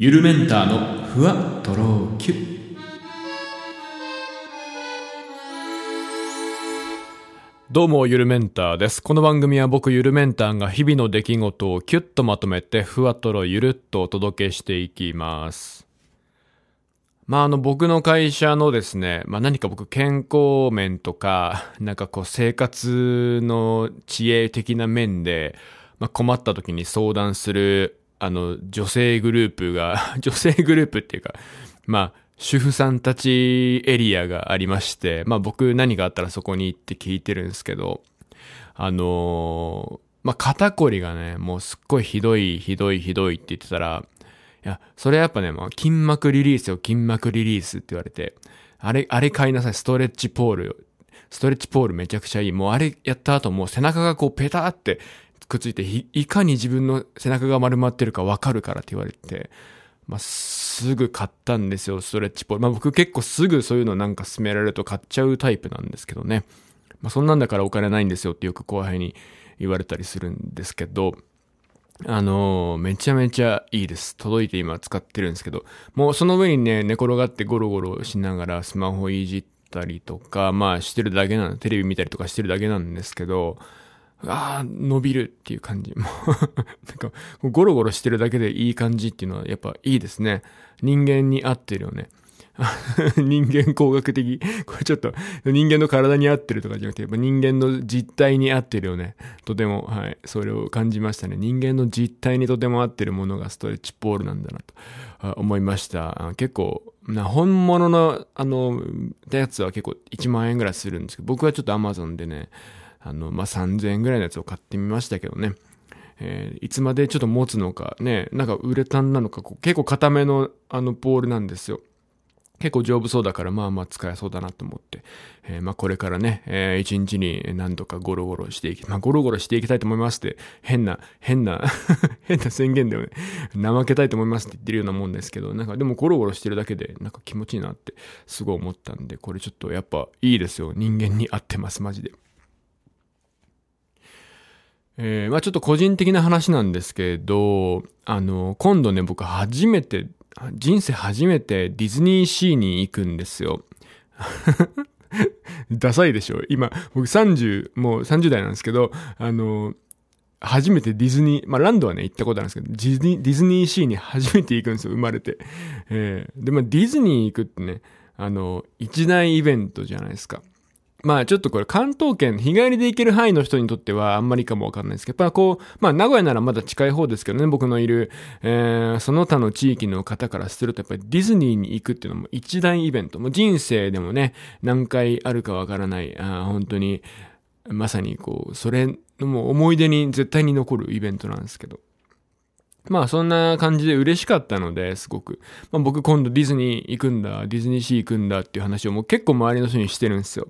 ゆるメンターのふわとろきゅどうも、ゆるメンターです。この番組は僕、ゆるメンターが日々の出来事をキュッとまとめて、ふわとろゆるっとお届けしていきます。まあ、あの、僕の会社のですね、まあ何か僕、健康面とか、なんかこう、生活の知恵的な面で、まあ困った時に相談する、あの、女性グループが、女性グループっていうか、まあ、主婦さんたちエリアがありまして、まあ僕何かあったらそこに行って聞いてるんですけど、あのーまあ肩こりがね、もうすっごいひどい、ひどい、ひどいって言ってたら、いや、それやっぱね、もう筋膜リリースよ、筋膜リリースって言われて、あれ、あれ買いなさい、ストレッチポール。ストレッチポールめちゃくちゃいい。もうあれやった後もう背中がこうペターってくっついて、いかに自分の背中が丸まってるかわかるからって言われて、まあ、すぐ買ったんですよ、ストレッチポール。まあ僕結構すぐそういうのなんか勧められると買っちゃうタイプなんですけどね。まあそんなんだからお金ないんですよってよく後輩に言われたりするんですけど、あのーめちゃめちゃいいです。届いて今使ってるんですけど、もうその上にね、寝転がってゴロゴロしながらスマホいじったりとか、まあしてるだけなの、テレビ見たりとかしてるだけなんですけど、ああ、伸びるっていう感じ。も うなんか、ゴロゴロしてるだけでいい感じっていうのはやっぱいいですね。人間に合ってるよね。人間工学的。これちょっと人間の体に合ってるとかじゃなくて、やっぱ人間の実態に合ってるよね。とても、はい。それを感じましたね。人間の実態にとても合ってるものがストレッチポールなんだなと思いました。結構、な本物の、あの、やつは結構1万円ぐらいするんですけど、僕はちょっと Amazon でね、あの、まあ、3000円ぐらいのやつを買ってみましたけどね。えーいつまでちょっと持つのかね、なんかウレタンなのか、結構硬めのあのポールなんですよ。結構丈夫そうだから、まあまあ使えそうだなと思って。えーまあこれからね、えー一日に何度かゴロゴロしていき、まあゴロゴロしていきたいと思いますって、変な、変な、変な宣言だよね。怠けたいと思いますって言ってるようなもんですけど、なんかでもゴロゴロしてるだけで、なんか気持ちいいなってすごい思ったんで、これちょっとやっぱいいですよ。人間に合ってます、マジで。えーまあちょっと個人的な話なんですけど、あの、今度ね、僕初めて、人生初めてディズニーシーに行くんですよ。ダサいでしょ？今、僕30、もう30代なんですけど、あの、初めてディズニー、まあランドはね、行ったことあるんですけど、ディズニー、ディズニーシーに初めて行くんですよ、生まれて。えーで、まあディズニー行くってね、あの、一大イベントじゃないですか。まあちょっとこれ関東圏、日帰りで行ける範囲の人にとってはあんまりかもわかんないですけど、やっぱこう、まあ名古屋ならまだ近い方ですけどね、僕のいる、えーその他の地域の方からするとやっぱりディズニーに行くっていうのも一大イベント。もう人生でもね、何回あるかわからない、あ本当に、まさにこう、それのもう思い出に絶対に残るイベントなんですけど。まあそんな感じで嬉しかったので、すごく。まあ僕今度ディズニー行くんだ、ディズニーシー行くんだっていう話をもう結構周りの人にしてるんですよ。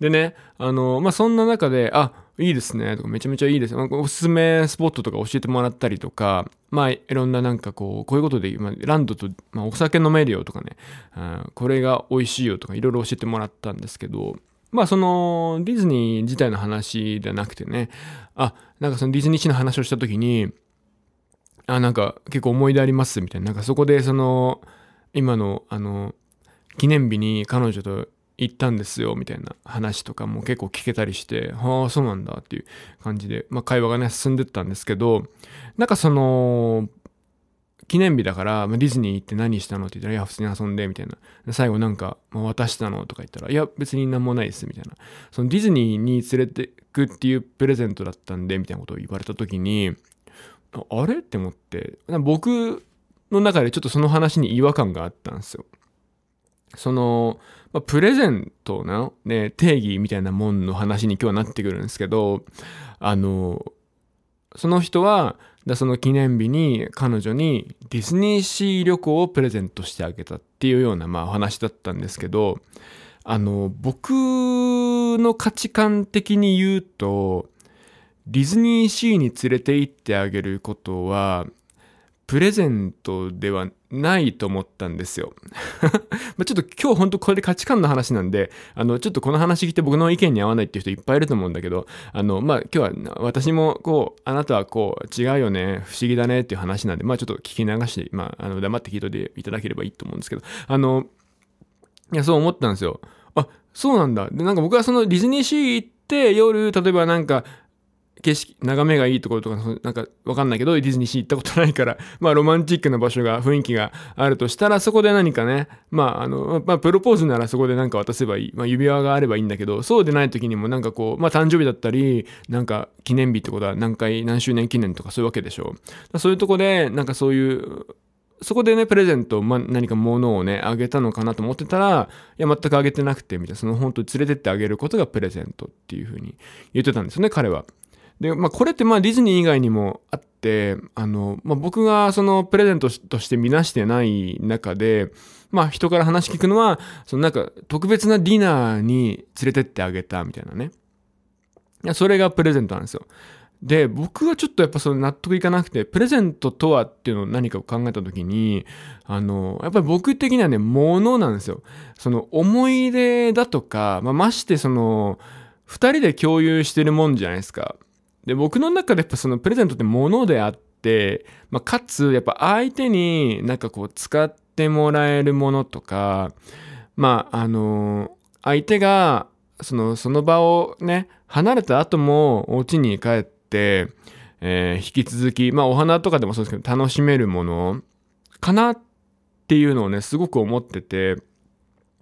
でね、あの、まあ、そんな中で、あ、いいですね、とか、めちゃめちゃいいです。まあおすすめスポットとか教えてもらったりとか、まあ、いろんななんかこう、こういうことで、まあ、ランドと、まあ、お酒飲めるよとかね、あこれが美味しいよとか、いろいろ教えてもらったんですけど、まあ、その、ディズニー自体の話じゃなくてね、あ、なんかそのディズニーシーの話をしたときに、あ、なんか結構思い出ありますみたいな。なんかそこでその、今の、あの、記念日に彼女と行ったんですよみたいな話とかも結構聞けたりして、はあ、そうなんだっていう感じで、まあ会話がね、進んでったんですけど、なんかその、記念日だから、まあディズニー行って何したのって言ったら、いや、普通に遊んで、みたいな。最後なんか、まあ渡したのとか言ったら、いや、別になんもないです、みたいな。そのディズニーに連れてくっていうプレゼントだったんで、みたいなことを言われた時に、あれ？って思って、僕の中でちょっとその話に違和感があったんですよ。その、まあ、プレゼントのね、定義みたいなもんの話に今日はなってくるんですけど、あの、その人は、その記念日に彼女にディズニーシー旅行をプレゼントしてあげたっていうようなまあお話だったんですけど、あの、僕の価値観的に言うと、ディズニーシーに連れて行ってあげることは、プレゼントではないと思ったんですよ。まちょっと今日本当これで価値観の話なんで、あの、ちょっとこの話聞いて僕の意見に合わないっていう人いっぱいいると思うんだけど、あの、まあ今日は私もこう、あなたはこう、違うよね、不思議だねっていう話なんで、まあちょっと聞き流して、まあ、あの、黙って聞いといていただければいいと思うんですけど、あの、いや、そう思ったんですよ。あ、そうなんだ。で、なんか僕はそのディズニーシー行って夜、例えばなんか、景色、眺めがいいところとか、なんかわかんないけど、ディズニーシー行ったことないから、まあロマンチックな場所が、雰囲気があるとしたら、そこで何かね、まああの、まあプロポーズならそこで何か渡せばいい。まあ指輪があればいいんだけど、そうでない時にもなんかこう、まあ誕生日だったり、なんか記念日ってことは何回、何周年記念とかそういうわけでしょ。そういうとこで、なんかそういう、そこでね、プレゼント、まあ、何か物をね、あげたのかなと思ってたら、いや、全くあげてなくて、みたいな、その本当に連れてってあげることがプレゼントっていうふうに言ってたんですよね、彼は。で、まあ、これってまあディズニー以外にもあって、あの、まあ、僕がそのプレゼントとして見なしてない中で、まあ人から話聞くのは、そのなんか特別なディナーに連れてってあげたみたいなね。いや、それがプレゼントなんですよ。で、僕はちょっとやっぱその納得いかなくて、プレゼントとはっていうのを何かを考えた時に、あの、やっぱり僕的にはね、物なんですよ。その思い出だとか、まあ、ましてその、二人で共有してるもんじゃないですか。で、僕の中でやっぱそのプレゼントって物であって、まあ、かつ、やっぱ相手になんかこう使ってもらえるものとか、まあ、あの、相手が、その、その場をね、離れた後も、お家に帰って、えー、引き続き、まあ、お花とかでもそうですけど、楽しめるものかなっていうのをね、すごく思ってて、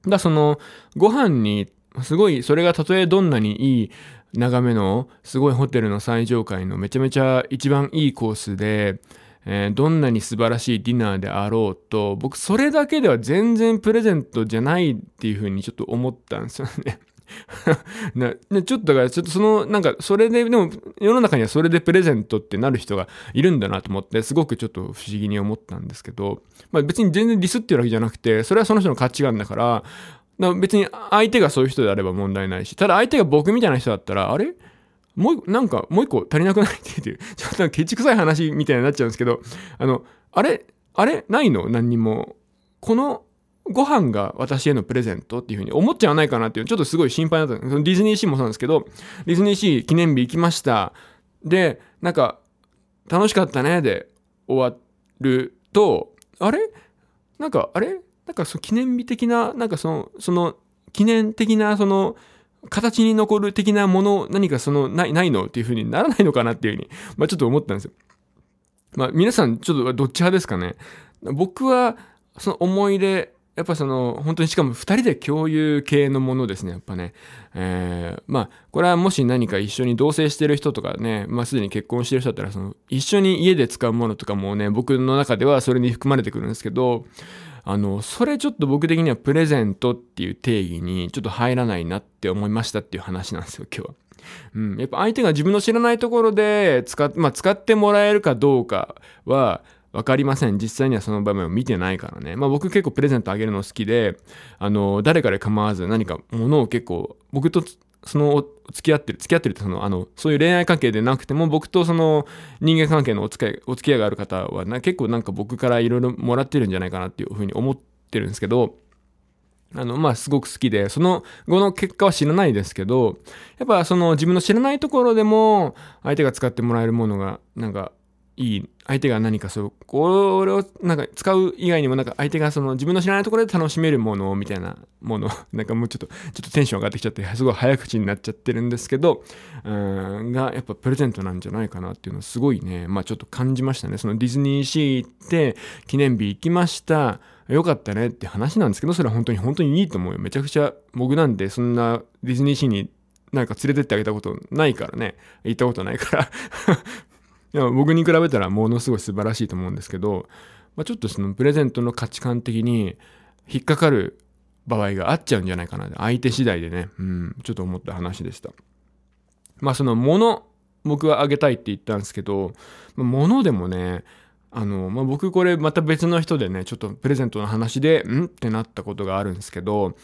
だその、ご飯に、すごい、それがたとえどんなにいい眺めのすごいホテルの最上階のめちゃめちゃ一番いいコースで、えー、どんなに素晴らしいディナーであろうと僕それだけでは全然プレゼントじゃないっていうふうにちょっと思ったんですよね。なちょっとだからちょっとそのなんかそれででも世の中にはそれでプレゼントってなる人がいるんだなと思ってすごくちょっと不思議に思ったんですけど、まあ、別に全然ディスってるわけじゃなくてそれはその人の価値観だから別に相手がそういう人であれば問題ないし、ただ相手が僕みたいな人だったら、あれ？もう、なんか、もう一個足りなくない？っていう、ちょっとケチくさい話みたいになっちゃうんですけど、あの、あれあれ？ないの？何にも。このご飯が私へのプレゼントっていうふうに思っちゃわないかなっていう、ちょっとすごい心配だった。ディズニーシーもそうなんですけど、ディズニーシー記念日行きました。で、なんか、楽しかったね。で終わると、あれ？なんか、あれ？なんかその記念日的な、なんかその、その記念的なその形に残る的なもの、何かそのない、ないのっていう風にならないのかなっていう風に、まあちょっと思ったんですよ。まあ皆さんちょっとどっち派ですかね。僕はその思い出、やっぱその本当にしかも2人で共有系のものですね、やっぱね。えー、まあこれはもし何か一緒に同棲してる人とかね、まあすでに結婚してる人だったらその一緒に家で使うものとかもね、僕の中ではそれに含まれてくるんですけど、あの、それちょっと僕的にはプレゼントっていう定義にちょっと入らないなって思いましたっていう話なんですよ、今日は。うん、やっぱ相手が自分の知らないところで使っ,、まあ、使ってもらえるかどうかは分かりません。実際にはその場面を見てないからね。まあ僕結構プレゼントあげるの好きで、あの、誰かで構わず何か物を結構、僕とその付き合ってる付き合ってるってそのあのそういう恋愛関係でなくても僕とその人間関係のお付き合いお付き合いがある方はな結構なんか僕からいろいろもらってるんじゃないかなっていうふうに思ってるんですけどあのまあすごく好きでその後の結果は知らない。ですけどやっぱその自分の知らないところでも相手が使ってもらえるものがなんかいい相手が何かそうこれをなんか使う以外にもなんか相手がその自分の知らないところで楽しめるものみたいなものなんかもうちょっとちょっとテンション上がってきちゃってすごい早口になっちゃってるんですけどうんがやっぱプレゼントなんじゃないかなっていうのをすごいね。まあちょっと感じましたね。そのディズニーシー行って記念日行きましたよかったねって話なんですけどそれは本当に本当にいいと思うよめちゃくちゃ僕なんでそんなディズニーシーになんか連れてってあげたことないからね行ったことないからいや僕に比べたらものすごい素晴らしいと思うんですけど、まあ、ちょっとそのプレゼントの価値観的に引っかかる場合があっちゃうんじゃないかな相手次第でね、うん、ちょっと思った話でした。まあその物僕はあげたいって言ったんですけど、まあ、物でもねあの、まあ、僕これまた別の人でねちょっとプレゼントの話でん？ってなったことがあるんですけど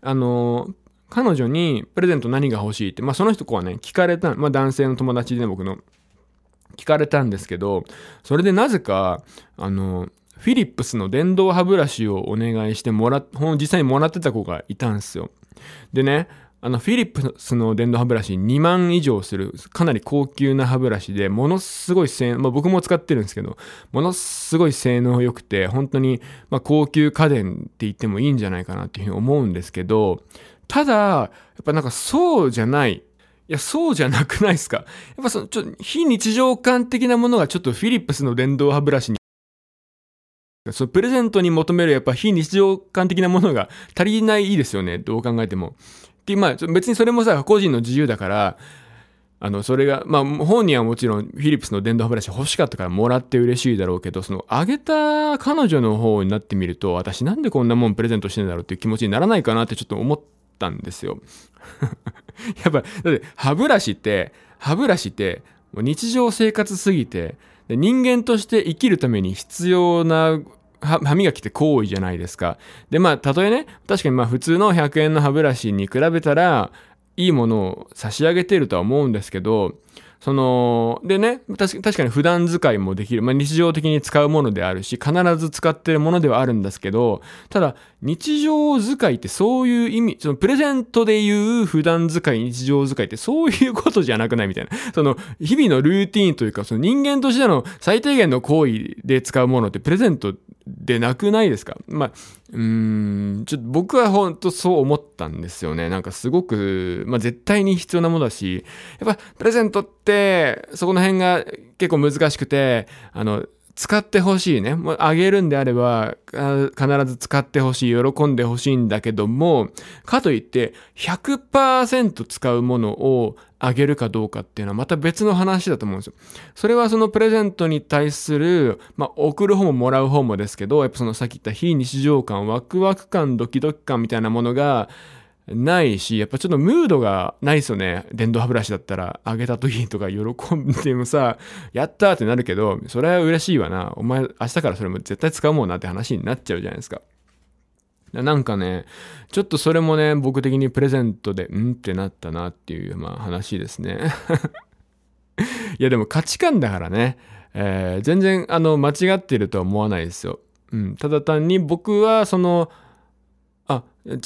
あの彼女にプレゼント何が欲しいって、まあ、その人はね聞かれた、まあ、男性の友達でね僕の。聞かれたんですけど、それでなぜか、あの、フィリップスの電動歯ブラシをお願いしてもら、実際にもらってた子がいたんですよ。でね、あのフィリップスの電動歯ブラシ2万以上するかなり高級な歯ブラシでものすごい性能、まあ、僕も使ってるんですけどものすごい性能良くて本当にま高級家電って言ってもいいんじゃないかなっていうふうに思うんですけどただやっぱなんかそうじゃないいや、そうじゃなくないですか？やっぱその、ちょっと非日常感的なものがちょっとフィリップスの電動歯ブラシにそのプレゼントに求めるやっぱ非日常感的なものが足りないですよね。どう考えても。で、まあ別にそれもさ、個人の自由だから、あの、それが、まあ本人はもちろんフィリップスの電動歯ブラシ欲しかったからもらって嬉しいだろうけど、そのあげた彼女の方になってみると、私なんでこんなもんプレゼントしてんだろうっていう気持ちにならないかなってちょっと思ったんですよ。やっぱ、だって歯ブラシって、歯ブラシって、日常生活すぎてで、人間として生きるために必要な歯磨きって行為じゃないですか。で、まあ、たとえね、確かにまあ普通の100円の歯ブラシに比べたら、いいものを差し上げてるとは思うんですけど、その、でね、確かに普段使いもできる。まあ、日常的に使うものであるし、必ず使ってるものではあるんですけど、ただ、日常使いってそういう意味、そのプレゼントで言う普段使い、日常使いってそういうことじゃなくないみたいな。その、日々のルーティーンというか、その人間としての最低限の行為で使うものってプレゼントでなくないですか？まあ、うーん、ちょっと僕は本当そう思ったんですよね。なんかすごく、まあ絶対に必要なものだし、やっぱプレゼントって、そこの辺が結構難しくて、あの、使ってほしいね。もうあげるんであれば、必ず使ってほしい、喜んでほしいんだけども、かといって100%使うものをあげるかどうかっていうのはまた別の話だと思うんですよ。それはそのプレゼントに対する、まあ、送る方ももらう方もですけど、やっぱそのさっき言った非日常感、ワクワク感、ドキドキ感みたいなものが、ないし、やっぱちょっとムードがないですよね。電動歯ブラシだったら、あげた時とか喜んでもさ、やったーってなるけど、それは嬉しいわな。お前、明日からそれも絶対使うもんなって話になっちゃうじゃないですか。なんかね、ちょっとそれもね、僕的にプレゼントで、うんってなったなっていう、まあ話ですね。いやでも価値観だからね、えー、全然あの間違ってるとは思わないですよ。うん、ただ単に僕はその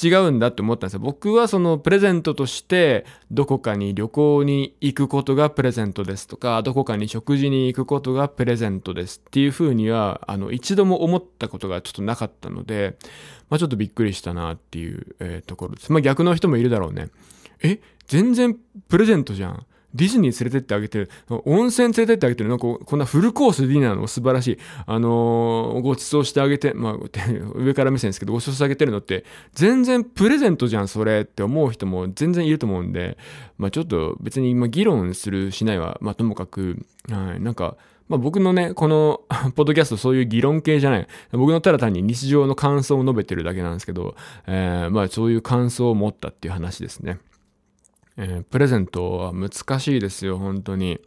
違うんだって思ったんですよ僕はそのプレゼントとしてどこかに旅行に行くことがプレゼントですとかどこかに食事に行くことがプレゼントですっていうふうにはあの一度も思ったことがちょっとなかったので、まあ、ちょっとびっくりしたなっていう、えー、ところです。まあ逆の人もいるだろうね。え？全然プレゼントじゃん。ディズニー連れてってあげてる。温泉連れてってあげてる。なんかこんなフルコースディナーの素晴らしい。あのー、ご馳走してあげて、まあ、上から目線ですけど、ご馳走してあげてるのって、全然プレゼントじゃん、それって思う人も全然いると思うんで、まあちょっと別に今議論するしないは、まあともかく、はい、なんか、まあ、僕のね、この ポッドキャストそういう議論系じゃない。僕のただ単に日常の感想を述べてるだけなんですけど、えー、まあそういう感想を持ったっていう話ですね。えー、プレゼントは難しいですよ、本当に。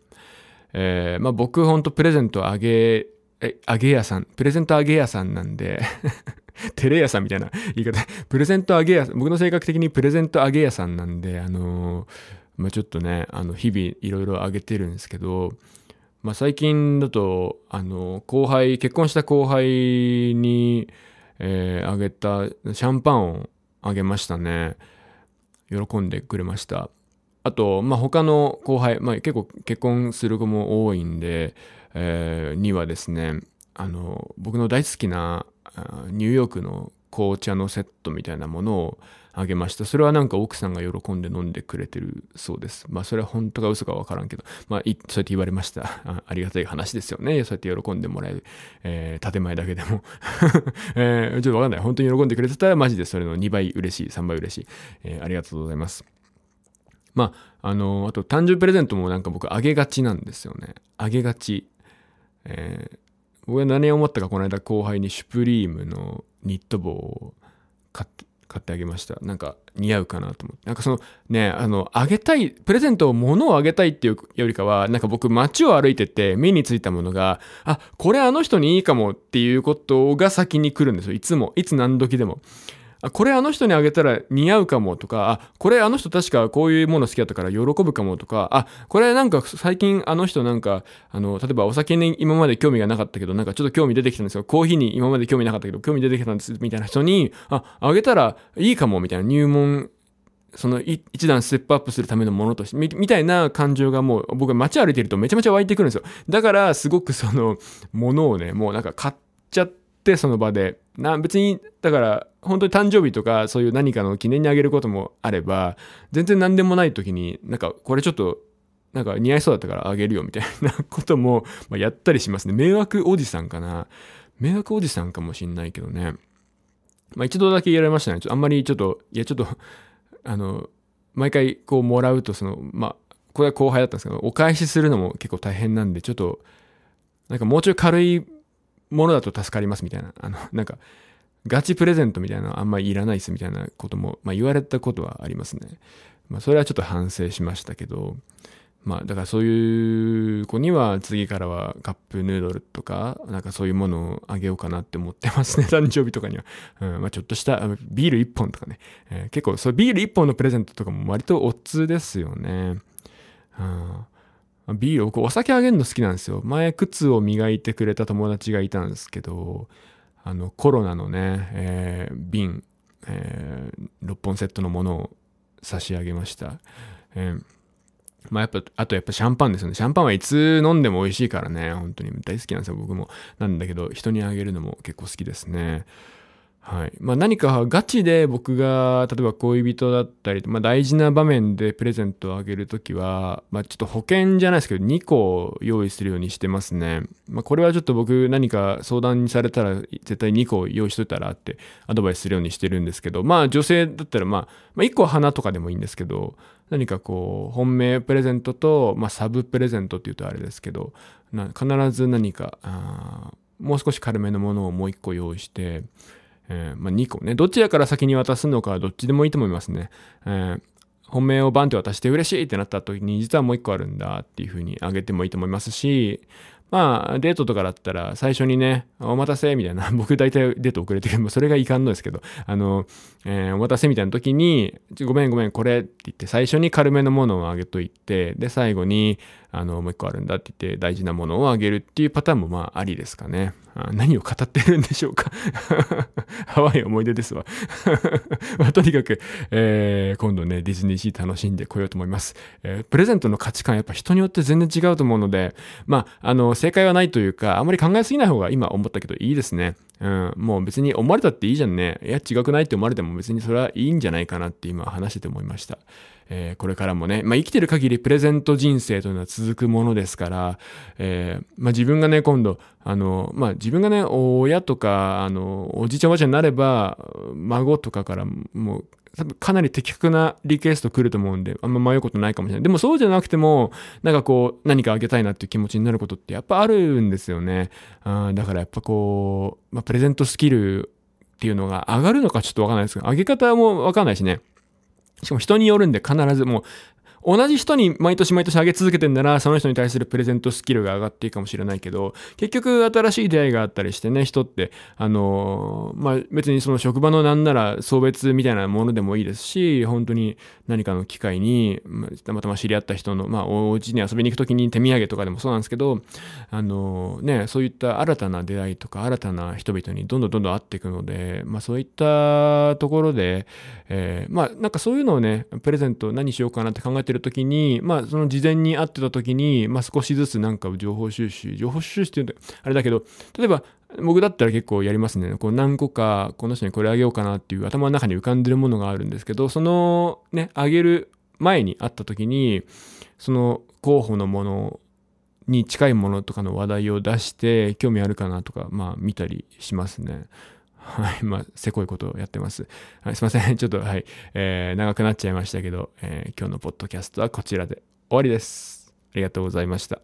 えー、まあ僕本当プレゼントあげ、え、あげ屋さん、プレゼントあげ屋さんなんで テレ屋さんみたいな 言い方。プレゼントあげ屋、僕の性格的にプレゼントあげ屋さんなんで、あのー、まあちょっとね、あの、日々いろいろあげてるんですけど、まあ最近だと、あの、後輩、結婚した後輩に、えー、あげたシャンパンをあげましたね。喜んでくれました。あと、まあ、他の後輩、まあ、結構結婚する子も多いんで、えー、にはですね、あの、僕の大好きなニューヨークの紅茶のセットみたいなものをあげました。それはなんか奥さんが喜んで飲んでくれてるそうです。まあそれは本当か嘘かわからんけど、まあそうやって言われましたあ。ありがたい話ですよね。そうやって喜んでもらえる、えー、建前だけでも えー、ちょっとわかんない。本当に喜んでくれてたらマジでそれの2倍嬉しい、3倍嬉しい。えー、ありがとうございます。まあ、あの、あと誕生日プレゼントもなんか僕あげがちなんですよね。あげがち。えー、僕は何を思ったかこの間後輩にシュプリームのニット帽を買って、買ってあげました。なんか似合うかなと思って。なんかそのね、あの、あげたい、プレゼントを物をあげたいっていうよりかは、なんか僕街を歩いてて目についたものが、あ、これあの人にいいかもっていうことが先に来るんですよ。いつも、いつ何時でも。あ、これあの人にあげたら似合うかもとか、あ、これあの人確かこういうもの好きだったから喜ぶかもとか、あ、これなんか最近あの人なんか、あの、例えばお酒に今まで興味がなかったけど、なんかちょっと興味出てきたんですよ。コーヒーに今まで興味なかったけど、興味出てきたんです、みたいな人に、あ、あげたらいいかも、みたいな入門その一段ステップアップするためのものとして、みみたいな感情がもう僕は街歩いてるとめちゃめちゃ湧いてくるんですよ。だからすごくそのものをね、もうなんか買っちゃってその場で。な、別に、だから本当に誕生日とかそういう何かの記念にあげることもあれば、全然何でもない時になんかこれちょっとなんか似合いそうだったからあげるよみたいなことも、まやったりしますね。迷惑おじさんかな。迷惑おじさんかもしんないけどね。まあ一度だけ言われましたね。ちょあんまりちょっと、いやちょっとあの、毎回こうもらうと、その、まあ、これは後輩だったんですけど、お返しするのも結構大変なんで、ちょっと、なんかもうちょい軽いものだと助かりますみたいな、あの、なんか、ガチプレゼントみたいなのあんまりいらないっすみたいなことも、まあ言われたことはありますね。まあそれはちょっと反省しましたけど、まあ、だからそういう子には次からはカップヌードルとか、なんかそういうものをあげようかなって思ってますね。誕生日とかには。うん、まあちょっとしたビール1本とかね。えー、結構、そうビール1本のプレゼントとかも割とオッズですよね。うん、ビール、僕お酒あげるの好きなんですよ。前靴を磨いてくれた友達がいたんですけど、あのコロナのね、えー、瓶、えー、6本セットのものを差し上げました。えーまあやっぱ、あとやっぱシャンパンですよね。シャンパンはいつ飲んでも美味しいからね。本当に大好きなんですよ、僕も。なんだけど、人にあげるのも結構好きですね。はい。まあ何かガチで僕が、例えば恋人だったり、まあ大事な場面でプレゼントをあげるときは、まあちょっと保険じゃないですけど、2個用意するようにしてますね。まあこれはちょっと僕何か相談にされたら絶対2個用意しといたらってアドバイスするようにしてるんですけど、まあ女性だったらまあ、まあ1個は花とかでもいいんですけど、何かこう、本命プレゼントと、まあサブプレゼントって言うとあれですけど、必ず何か、もう少し軽めのものをもう1個用意して、えー、まあ、2個ね、どちらから先に渡すのかはどっちでもいいと思いますね。えー、本命をバンって渡して嬉しいってなった時に、実はもう1個あるんだっていう風にあげてもいいと思いますし、まあ、デートとかだったら、最初にね、お待たせみたいな、僕大体デート遅れてるそれがいかんのですけど、あの、えー、お待たせみたいな時に、ごめんごめん、これって言って、最初に軽めのものをあげといて、で、最後に、あの、もう一個あるんだって言って、大事なものをあげるっていうパターンもまあ、ありですかね。あ何を語ってるんでしょうか 淡い思い出ですわ まあ、とにかく、えー、今度ね、ディズニーシー楽しんでこようと思います。えー、プレゼントの価値観やっぱ人によって全然違うと思うので、まあ、あの、正解はないというか、あまり考えすぎない方が今思ったけどいいですね。うん、もう別に思われたっていいじゃんね。いや、違くないって思われても別にそれはいいんじゃないかなって今話してて思いました。えー、これからもね、まあ、生きてる限りプレゼント人生というのは続くものですから、えー、まあ、自分がね、今度、あの、まあ、自分がね、親とか、あの、おじいちゃんおばあちゃんになれば、孫とかからもう、多分かなり的確なリクエスト来ると思うんで、あんま迷うことないかもしれない。でもそうじゃなくても、なんかこう、何かあげたいなっていう気持ちになることってやっぱあるんですよね。あだからやっぱこう、まあ、プレゼントスキルっていうのが上がるのかちょっとわかんないですけど、上げ方もわかんないしね。しかも人によるんで必ずもう同じ人に毎年毎年あげ続けてんだな、その人に対するプレゼントスキルが上がっていくかもしれないけど、結局新しい出会いがあったりしてね、人って、あのー、まあ、別にその職場のなんなら送別みたいなものでもいいですし、本当に何かの機会に、たまたま知り合った人の、まあ、お家に遊びに行くときに手土産とかでもそうなんですけど、あのー、ね、そういった新たな出会いとか新たな人々にどんどんどんどん会っていくので、まあ、そういったところで、えー、まあ、なんかそういうのをね、プレゼント何しようかなって考えてるる時に、まあ、その事前に会ってた時に、まあ、少しずつなんか情報収集、情報収集って言うと、あれだけど、例えば、僕だったら結構やりますね。こう何個か、この人にこれあげようかなっていう頭の中に浮かんでるものがあるんですけど、そのね、あげる前に会った時に、その候補のものに近いものとかの話題を出して、興味あるかなとか、まあ見たりしますね。はい。まあ、せこいことをやってます。はい、すいません。ちょっと、はい。えー、長くなっちゃいましたけど、えー、今日のポッドキャストはこちらで終わりです。ありがとうございました。